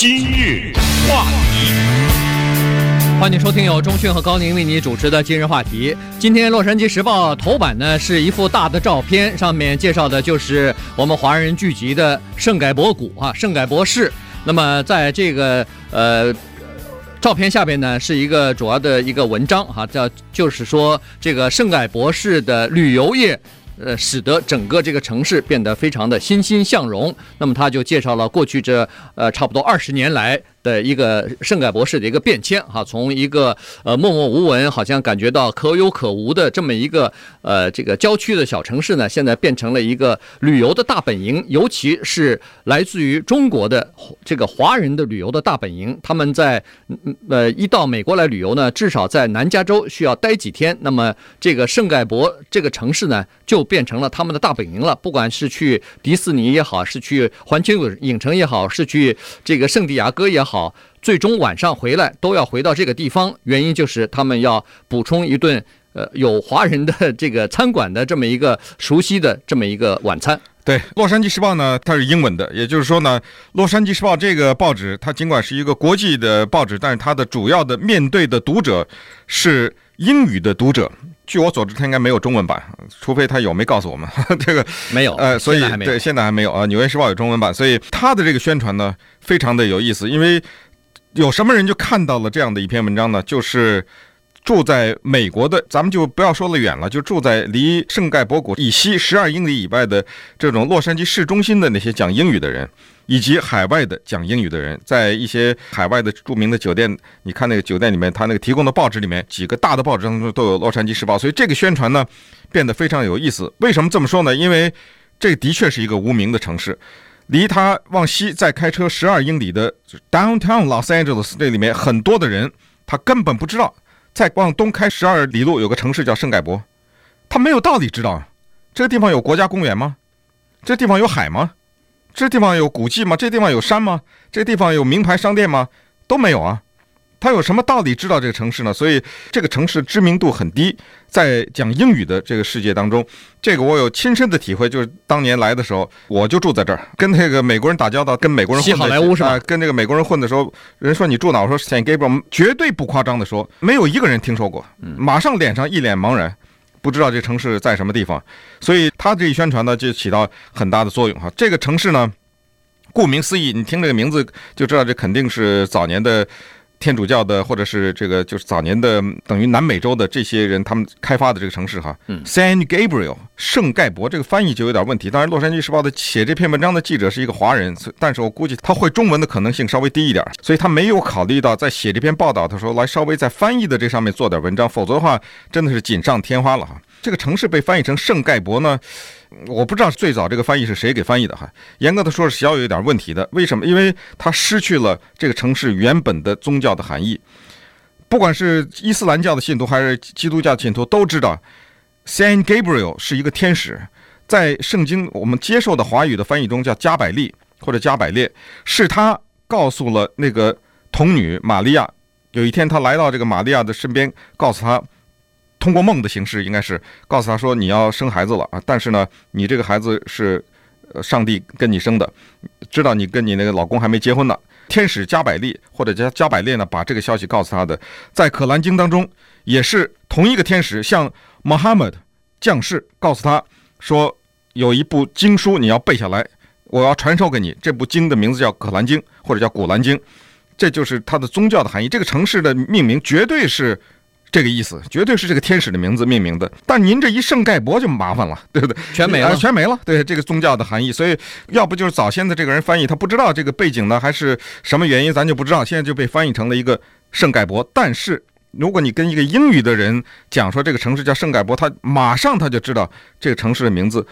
今日话题，欢迎收听由钟讯和高宁为你主持的今日话题。今天《洛杉矶时报》头版呢是一幅大的照片，上面介绍的就是我们华人聚集的圣盖博谷啊，圣盖博士。那么在这个呃照片下边呢，是一个主要的一个文章哈、叫就是说这个圣盖博士的旅游业。呃，使得整个这个城市变得非常的欣欣向荣。那么他就介绍了过去这呃差不多二十年来的一个圣盖博士的一个变迁哈，从一个呃默默无闻，好像感觉到可有可无的这么一个呃这个郊区的小城市呢，现在变成了一个旅游的大本营，尤其是来自于中国的这个华人的旅游的大本营。他们在呃一到美国来旅游呢，至少在南加州需要待几天。那么这个圣盖博这个城市呢，就变成了他们的大本营了。不管是去迪士尼也好，是去环球影城也好，是去这个圣地亚哥也好。好，最终晚上回来都要回到这个地方，原因就是他们要补充一顿呃有华人的这个餐馆的这么一个熟悉的这么一个晚餐。对，《洛杉矶时报》呢，它是英文的，也就是说呢，《洛杉矶时报》这个报纸，它尽管是一个国际的报纸，但是它的主要的面对的读者是英语的读者。据我所知，它应该没有中文版，除非它有，没告诉我们 这个没有。呃，所以对，现在还没有啊。《纽约时报》有中文版，所以它的这个宣传呢，非常的有意思。因为有什么人就看到了这样的一篇文章呢？就是住在美国的，咱们就不要说了远了，就住在离圣盖博谷以西十二英里以外的这种洛杉矶市中心的那些讲英语的人。以及海外的讲英语的人，在一些海外的著名的酒店，你看那个酒店里面，他那个提供的报纸里面，几个大的报纸当中都有《洛杉矶时报》，所以这个宣传呢变得非常有意思。为什么这么说呢？因为这的确是一个无名的城市，离他往西再开车十二英里的 Downtown Los Angeles 这里面很多的人，他根本不知道，再往东开十二里路有个城市叫圣盖博，他没有道理知道这个地方有国家公园吗？这地方有海吗？这地方有古迹吗？这地方有山吗？这地方有名牌商店吗？都没有啊！他有什么道理知道这个城市呢？所以这个城市知名度很低，在讲英语的这个世界当中，这个我有亲身的体会。就是当年来的时候，我就住在这儿，跟那个美国人打交道，跟美国人混的好莱坞是吧？呃，跟这个美国人混的时候，人说你住哪？我说 San Gabriel，绝对不夸张的说，没有一个人听说过，马上脸上一脸茫然。不知道这城市在什么地方，所以他这一宣传呢，就起到很大的作用哈。这个城市呢，顾名思义，你听这个名字就知道，这肯定是早年的。天主教的，或者是这个就是早年的等于南美洲的这些人，他们开发的这个城市哈，嗯，San Gabriel 圣盖博这个翻译就有点问题。当然，《洛杉矶时报》的写这篇文章的记者是一个华人，但是我估计他会中文的可能性稍微低一点，所以他没有考虑到在写这篇报道的时候来稍微在翻译的这上面做点文章，否则的话真的是锦上添花了哈。这个城市被翻译成圣盖博呢？我不知道最早这个翻译是谁给翻译的哈，严格的说是小有一点问题的。为什么？因为它失去了这个城市原本的宗教的含义。不管是伊斯兰教的信徒还是基督教的信徒都知道，Saint Gabriel 是一个天使，在圣经我们接受的华语的翻译中叫加百利或者加百列，是他告诉了那个童女玛利亚，有一天他来到这个玛利亚的身边，告诉他。通过梦的形式，应该是告诉他说，你要生孩子了啊！但是呢，你这个孩子是呃上帝跟你生的，知道你跟你那个老公还没结婚呢。天使加百利或者加加百列呢，把这个消息告诉他的。在可兰经当中，也是同一个天使向 Muhammad 降世，告诉他说，有一部经书你要背下来，我要传授给你。这部经的名字叫可兰经或者叫古兰经，这就是它的宗教的含义。这个城市的命名绝对是。这个意思绝对是这个天使的名字命名的，但您这一圣盖博就麻烦了，对不对？全没了，全没了。对这个宗教的含义，所以要不就是早先的这个人翻译他不知道这个背景呢，还是什么原因，咱就不知道。现在就被翻译成了一个圣盖博。但是如果你跟一个英语的人讲说这个城市叫圣盖博，他马上他就知道这个城市的名字。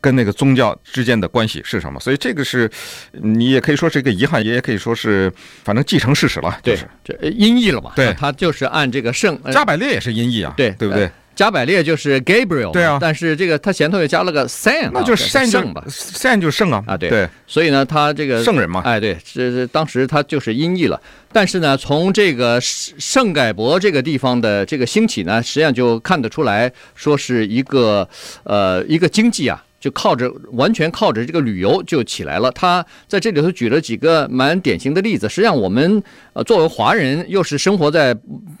跟那个宗教之间的关系是什么？所以这个是，你也可以说是一个遗憾，也可以说是，反正既成事实了。就是这音译了嘛？对，他就是按这个圣加百列也是音译啊，对对不对？加百列就是 Gabriel，对啊。但是这个他前头又加了个 San，那就是圣吧？San 就是圣啊啊，对对。所以呢，他这个圣人嘛，哎，对，这这当时他就是音译了。但是呢，从这个圣盖博这个地方的这个兴起呢，实际上就看得出来说是一个呃一个经济啊。就靠着完全靠着这个旅游就起来了。他在这里头举了几个蛮典型的例子。实际上，我们呃作为华人，又是生活在，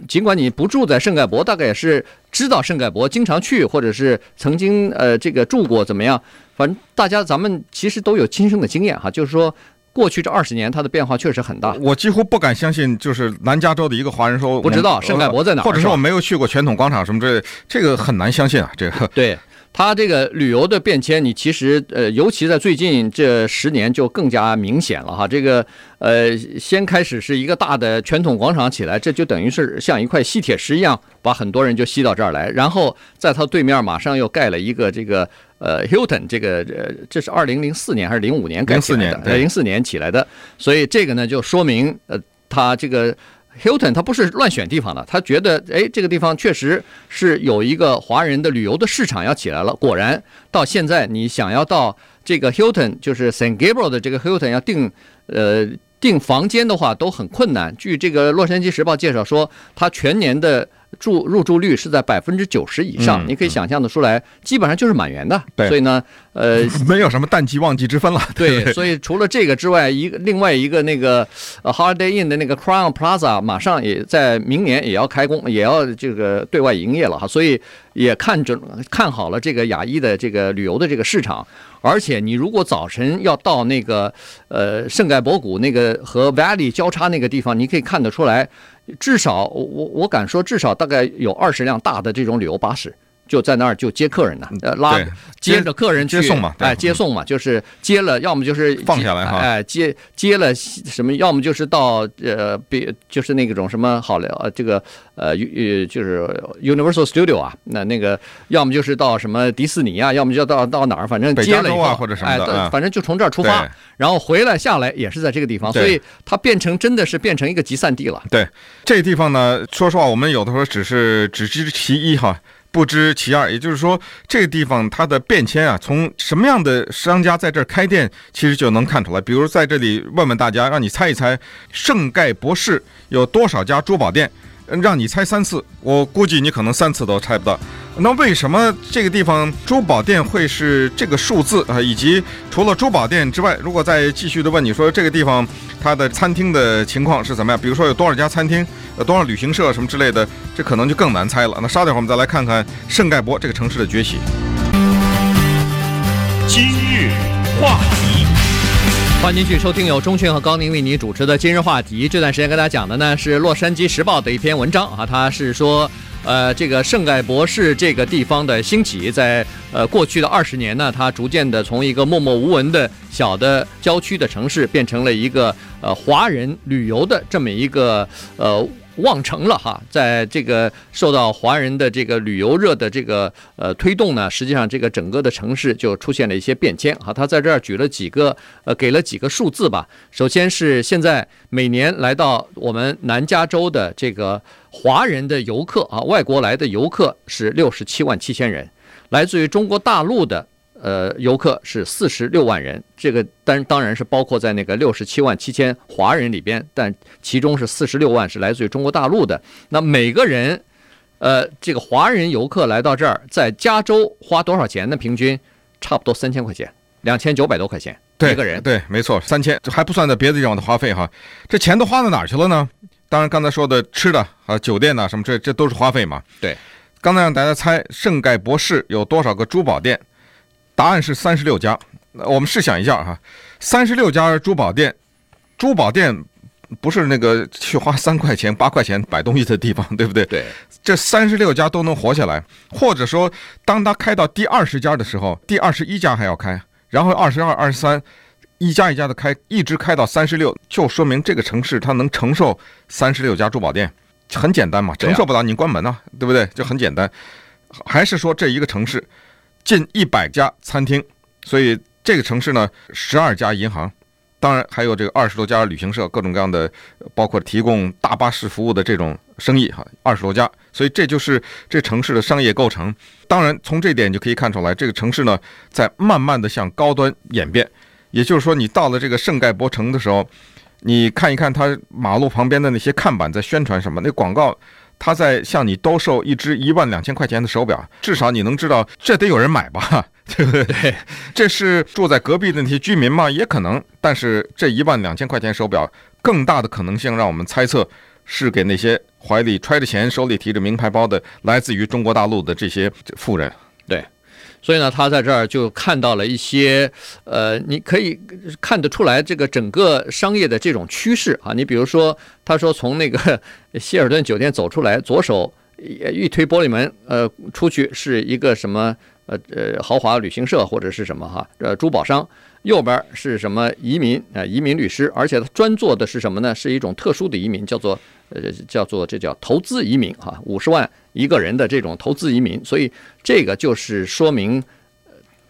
尽管你不住在圣盖博，大概也是知道圣盖博，经常去，或者是曾经呃这个住过怎么样？反正大家咱们其实都有亲身的经验哈，就是说。过去这二十年，它的变化确实很大。我几乎不敢相信，就是南加州的一个华人说不知道圣盖博在哪儿，或者说我没有去过传统广场什么之类，这个很难相信啊。这个对它这个旅游的变迁，你其实呃，尤其在最近这十年就更加明显了哈。这个呃，先开始是一个大的传统广场起来，这就等于是像一块吸铁石一样，把很多人就吸到这儿来，然后在它对面马上又盖了一个这个。呃，Hilton 这个呃，这是二零零四年还是零五年盖起来的？呃，零四年起来的，所以这个呢就说明，呃，他这个 Hilton 他不是乱选地方的，他觉得哎，这个地方确实是有一个华人的旅游的市场要起来了。果然，到现在你想要到这个 Hilton，就是 San Gabriel 的这个 Hilton 要订呃订房间的话都很困难。据这个《洛杉矶时报》介绍说，他全年的。住入住率是在百分之九十以上，你可以想象的出来，基本上就是满员的。对，所以呢，呃，没有什么淡季旺季之分了。对，所以除了这个之外，一个另外一个那个呃 Holiday Inn 的那个 Crown Plaza 马上也在明年也要开工，也要这个对外营业了哈。所以也看准看好了这个亚裔的这个旅游的这个市场。而且你如果早晨要到那个呃圣盖博谷那个和 Valley 交叉那个地方，你可以看得出来。至少我我敢说，至少大概有二十辆大的这种旅游巴士。就在那儿就接客人呢，呃，拉接着客人去接送嘛，哎，接送嘛，就是接了，要么就是放下来哈，哎，接接了什么，要么就是到呃，别就是那种什么好了，呃，这个呃，呃，就是 Universal Studio 啊，那那个要么就是到什么迪士尼啊，要么就到到哪儿，反正接了以后啊或者什么的，哎，反正就从这儿出发，然后回来下来也是在这个地方，所以它变成真的是变成一个集散地了。对，这个地方呢，说实话，我们有的时候只是只知其一哈。不知其二，也就是说，这个地方它的变迁啊，从什么样的商家在这儿开店，其实就能看出来。比如在这里问问大家，让你猜一猜，圣盖博士有多少家珠宝店？让你猜三次，我估计你可能三次都猜不到。那为什么这个地方珠宝店会是这个数字啊？以及除了珠宝店之外，如果再继续的问你说这个地方它的餐厅的情况是怎么样？比如说有多少家餐厅，有多少旅行社什么之类的，这可能就更难猜了。那稍等会儿我们再来看看圣盖博这个城市的崛起。今日话。欢迎继续收听由钟讯和高宁为您主持的今日话题。这段时间跟大家讲的呢是《洛杉矶时报》的一篇文章啊，它是说，呃，这个圣盖博士这个地方的兴起，在呃过去的二十年呢，它逐渐的从一个默默无闻的小的郊区的城市，变成了一个呃华人旅游的这么一个呃。望城了哈，在这个受到华人的这个旅游热的这个呃推动呢，实际上这个整个的城市就出现了一些变迁哈。他在这儿举了几个呃，给了几个数字吧。首先是现在每年来到我们南加州的这个华人的游客啊，外国来的游客是六十七万七千人，来自于中国大陆的。呃，游客是四十六万人，这个当当然是包括在那个六十七万七千华人里边，但其中是四十六万是来自于中国大陆的。那每个人，呃，这个华人游客来到这儿，在加州花多少钱呢？平均差不多三千块钱，两千九百多块钱一个人。对，没错，三千，这还不算在别的地方的花费哈。这钱都花到哪儿去了呢？当然，刚才说的吃的啊，酒店呐，什么这这都是花费嘛。对，刚才让大家猜圣盖博士有多少个珠宝店。答案是三十六家。我们试想一下哈，三十六家珠宝店，珠宝店不是那个去花三块钱、八块钱买东西的地方，对不对？对。这三十六家都能活下来，或者说，当他开到第二十家的时候，第二十一家还要开，然后二十二、二十三，一家一家的开，一直开到三十六，就说明这个城市它能承受三十六家珠宝店。很简单嘛，承受不了你关门呐，对不对？就很简单。还是说这一个城市？近一百家餐厅，所以这个城市呢，十二家银行，当然还有这个二十多家旅行社，各种各样的，包括提供大巴士服务的这种生意哈，二十多家，所以这就是这城市的商业构成。当然，从这点就可以看出来，这个城市呢，在慢慢的向高端演变。也就是说，你到了这个圣盖博城的时候，你看一看他马路旁边的那些看板在宣传什么，那广告。他在向你兜售一只一万两千块钱的手表，至少你能知道这得有人买吧，对不对？对，这是住在隔壁的那些居民吗？也可能。但是这一万两千块钱手表，更大的可能性让我们猜测是给那些怀里揣着钱、手里提着名牌包的来自于中国大陆的这些富人。对。所以呢，他在这儿就看到了一些，呃，你可以看得出来这个整个商业的这种趋势啊。你比如说，他说从那个 希尔顿酒店走出来，左手一推玻璃门，呃，出去是一个什么，呃呃，豪华旅行社或者是什么哈，呃，珠宝商。右边是什么移民啊？移民律师，而且他专做的是什么呢？是一种特殊的移民，叫做呃，叫做这叫投资移民哈，五十万一个人的这种投资移民。所以这个就是说明，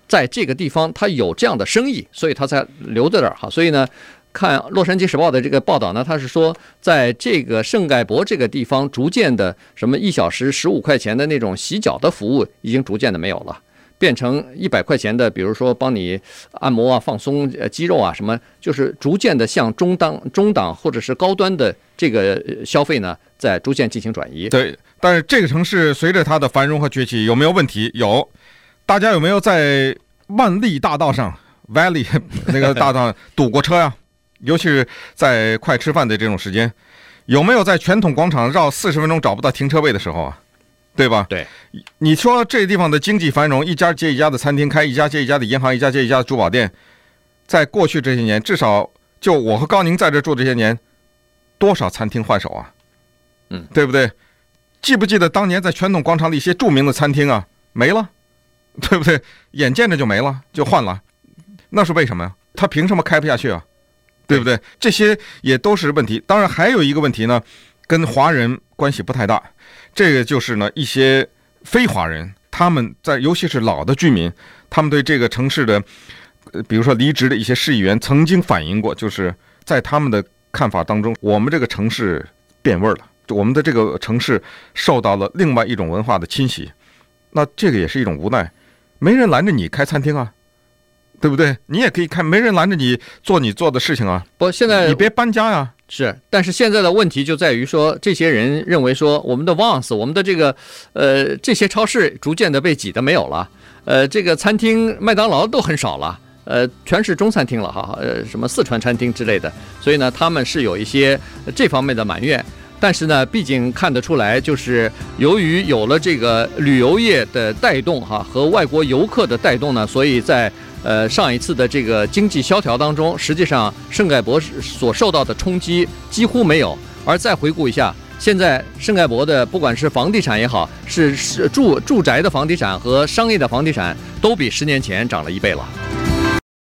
在这个地方他有这样的生意，所以他才留在这儿哈。所以呢，看《洛杉矶时报》的这个报道呢，他是说，在这个圣盖博这个地方，逐渐的什么一小时十五块钱的那种洗脚的服务，已经逐渐的没有了。变成一百块钱的，比如说帮你按摩啊、放松呃肌肉啊什么，就是逐渐的向中档、中档或者是高端的这个消费呢，在逐渐进行转移。对，但是这个城市随着它的繁荣和崛起有没有问题？有，大家有没有在万利大道上 Valley 那个大道堵过车呀？尤其是在快吃饭的这种时间，有没有在传统广场绕四十分钟找不到停车位的时候啊？对吧？对，你说这地方的经济繁荣，一家接一家的餐厅开，一家接一家的银行，一家接一家的珠宝店，在过去这些年，至少就我和高宁在这住这些年，多少餐厅换手啊？嗯，对不对？记不记得当年在传统广场的一些著名的餐厅啊，没了，对不对？眼见着就没了，就换了，那是为什么呀？他凭什么开不下去啊？对不对？这些也都是问题。当然还有一个问题呢，跟华人关系不太大。这个就是呢，一些非华人，他们在尤其是老的居民，他们对这个城市的，呃，比如说离职的一些市议员曾经反映过，就是在他们的看法当中，我们这个城市变味儿了，我们的这个城市受到了另外一种文化的侵袭，那这个也是一种无奈，没人拦着你开餐厅啊。对不对？你也可以看，没人拦着你做你做的事情啊。不，现在你别搬家呀。是，但是现在的问题就在于说，这些人认为说，我们的 Vons，我们的这个，呃，这些超市逐渐的被挤得没有了。呃，这个餐厅，麦当劳都很少了。呃，全是中餐厅了哈。呃，什么四川餐厅之类的。所以呢，他们是有一些这方面的埋怨。但是呢，毕竟看得出来，就是由于有了这个旅游业的带动哈，和外国游客的带动呢，所以在。呃，上一次的这个经济萧条当中，实际上圣盖博所受到的冲击几乎没有。而再回顾一下，现在圣盖博的不管是房地产也好，是是住住宅的房地产和商业的房地产，都比十年前涨了一倍了。